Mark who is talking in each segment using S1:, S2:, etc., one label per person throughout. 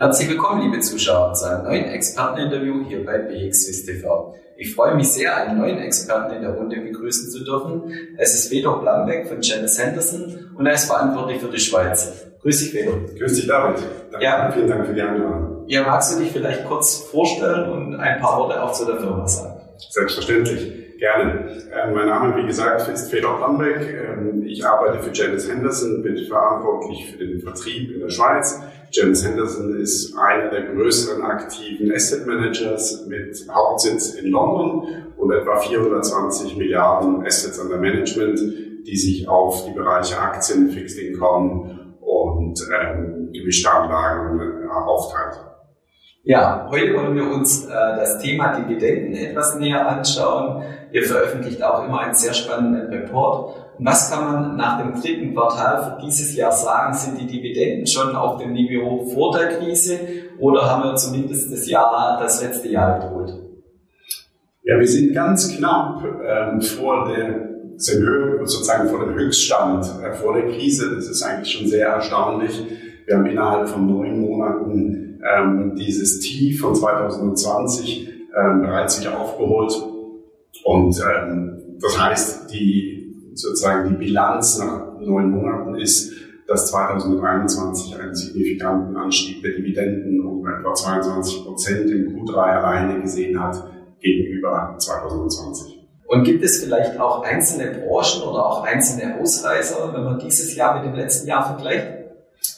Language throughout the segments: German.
S1: Herzlich willkommen, liebe Zuschauer, zu einem neuen Experteninterview hier bei BXWIS TV. Ich freue mich sehr, einen neuen Experten in der Runde begrüßen zu dürfen. Es ist Vedor Blambeck von Janice Henderson und er ist verantwortlich für die Schweiz. Grüß dich, Vedor.
S2: Grüß dich, David. Danke, ja. Vielen Dank für die Einladung.
S1: Ja, magst du dich vielleicht kurz vorstellen und ein paar Worte auch zu der Firma sagen?
S2: Selbstverständlich. Gerne. Ähm, mein Name, wie gesagt, ist Fedor Blambeck. Ähm, ich arbeite für Janice Henderson, bin verantwortlich für den Vertrieb in der Schweiz. Janice Henderson ist einer der größeren aktiven Asset Managers mit Hauptsitz in London und etwa 420 Milliarden Assets under Management, die sich auf die Bereiche Aktien, Fixed Income und ähm, gemischte Anlagen äh, aufteilt.
S1: Ja, heute wollen wir uns äh, das Thema Dividenden etwas näher anschauen. Ihr veröffentlicht auch immer einen sehr spannenden Report. Und was kann man nach dem dritten Quartal für dieses Jahr sagen? Sind die Dividenden schon auf dem Niveau vor der Krise oder haben wir zumindest das Jahr, das letzte Jahr überholt?
S2: Ja, wir sind ganz knapp ähm, vor der sozusagen vor dem Höchststand äh, vor der Krise. Das ist eigentlich schon sehr erstaunlich. Wir haben innerhalb von neun Monaten ähm, dieses Tief von 2020 ähm, bereits wieder aufgeholt. Und ähm, das heißt, die sozusagen die Bilanz nach neun Monaten ist, dass 2021 einen signifikanten Anstieg der Dividenden um etwa 22 Prozent im Q3 alleine gesehen hat gegenüber 2020.
S1: Und gibt es vielleicht auch einzelne Branchen oder auch einzelne Ausreißer, wenn man dieses Jahr mit dem letzten Jahr vergleicht?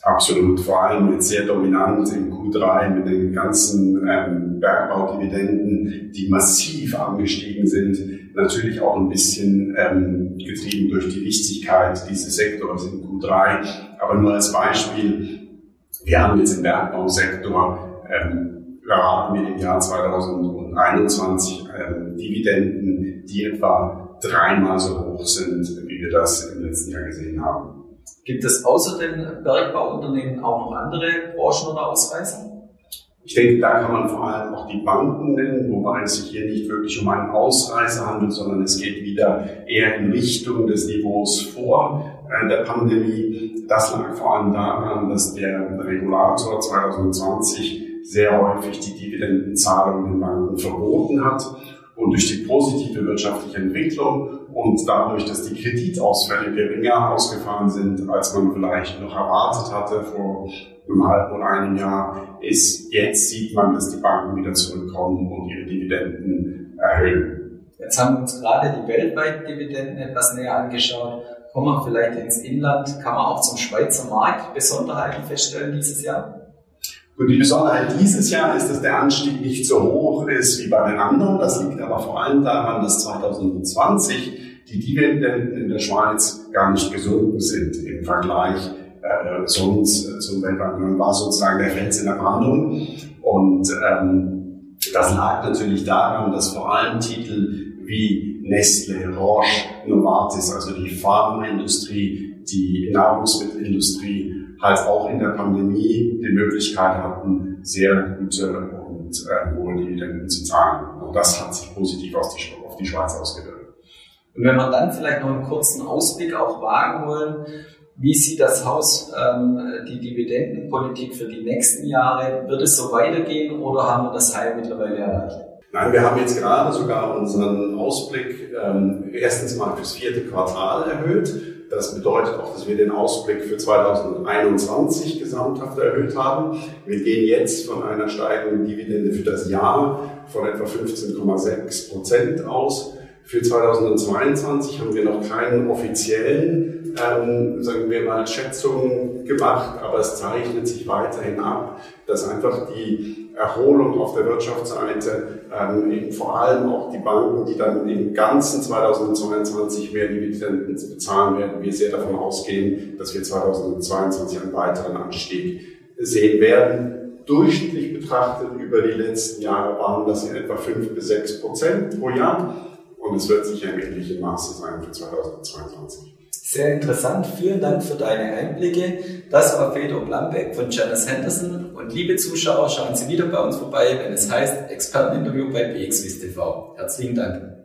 S2: Absolut, vor allem jetzt sehr dominant im Q3 mit den ganzen ähm, Bergbaudividenden, die massiv angestiegen sind. Natürlich auch ein bisschen ähm, getrieben durch die Wichtigkeit dieses Sektors im Q3. Aber nur als Beispiel, wir haben jetzt im Bergbausektor ähm, erwarten wir im Jahr 2021 ähm, Dividenden, die etwa dreimal so hoch sind, wie wir das im letzten Jahr gesehen haben.
S1: Gibt es außer den Bergbauunternehmen auch noch andere Branchen oder Ausreißer?
S2: Ich denke, da kann man vor allem auch die Banken nennen, wobei es sich hier nicht wirklich um einen Ausreißer handelt, sondern es geht wieder eher in Richtung des Niveaus vor äh, der Pandemie. Das lag vor allem daran, dass der Regulator 2020 sehr häufig die Dividendenzahlung den Banken verboten hat und durch die positive wirtschaftliche Entwicklung und dadurch, dass die Kreditausfälle geringer ausgefallen sind, als man vielleicht noch erwartet hatte vor einem halben oder einem Jahr, ist jetzt sieht man, dass die Banken wieder zurückkommen und ihre Dividenden erhöhen.
S1: Jetzt haben wir uns gerade die weltweiten Dividenden etwas näher angeschaut. Kommen wir vielleicht ins Inland, kann man auch zum Schweizer Markt Besonderheiten feststellen dieses Jahr?
S2: Und die Besonderheit dieses Jahr ist, dass der Anstieg nicht so hoch ist wie bei den anderen. Das liegt aber vor allem daran, dass 2020 die Dividenden in der Schweiz gar nicht gesunken sind im Vergleich äh, sonst äh, zum Weltmarkt. Man war sozusagen der Fels in der Brandung. Und ähm, das lag natürlich daran, dass vor allem Titel wie Nestle, Roche, Novartis, also die Pharmaindustrie, die Nahrungsmittelindustrie, halt auch in der Pandemie die Möglichkeit hatten, sehr gute und äh, hohe Dividenden zu zahlen. Und das hat sich positiv auf die, auf die Schweiz ausgewirkt.
S1: Und wenn wir dann vielleicht noch einen kurzen Ausblick auch wagen wollen, wie sieht das Haus ähm, die Dividendenpolitik für die nächsten Jahre? Wird es so weitergehen oder haben wir das Heil mittlerweile erreicht?
S2: Nein, wir haben jetzt gerade sogar unseren Ausblick ähm, erstens mal fürs vierte Quartal erhöht. Das bedeutet auch, dass wir den Ausblick für 2021 gesamthaft erhöht haben. Wir gehen jetzt von einer steigenden Dividende für das Jahr von etwa 15,6 Prozent aus. Für 2022 haben wir noch keinen offiziellen, ähm, sagen wir mal, Schätzungen gemacht, aber es zeichnet sich weiterhin ab, dass einfach die Erholung auf der Wirtschaftsseite, ähm, eben vor allem auch die Banken, die dann im ganzen 2022 mehr Dividenden bezahlen werden, wir sehr davon ausgehen, dass wir 2022 einen weiteren Anstieg sehen werden. Durchschnittlich betrachtet über die letzten Jahre waren das in etwa 5 bis 6 Prozent pro Jahr und es wird sicher im ähnlichen Maße sein für 2022.
S1: Sehr interessant. Vielen Dank für deine Einblicke. Das war Fedor Blambeck von Janice Henderson. Und liebe Zuschauer, schauen Sie wieder bei uns vorbei, wenn es heißt Experteninterview bei BXWIS TV. Herzlichen Dank.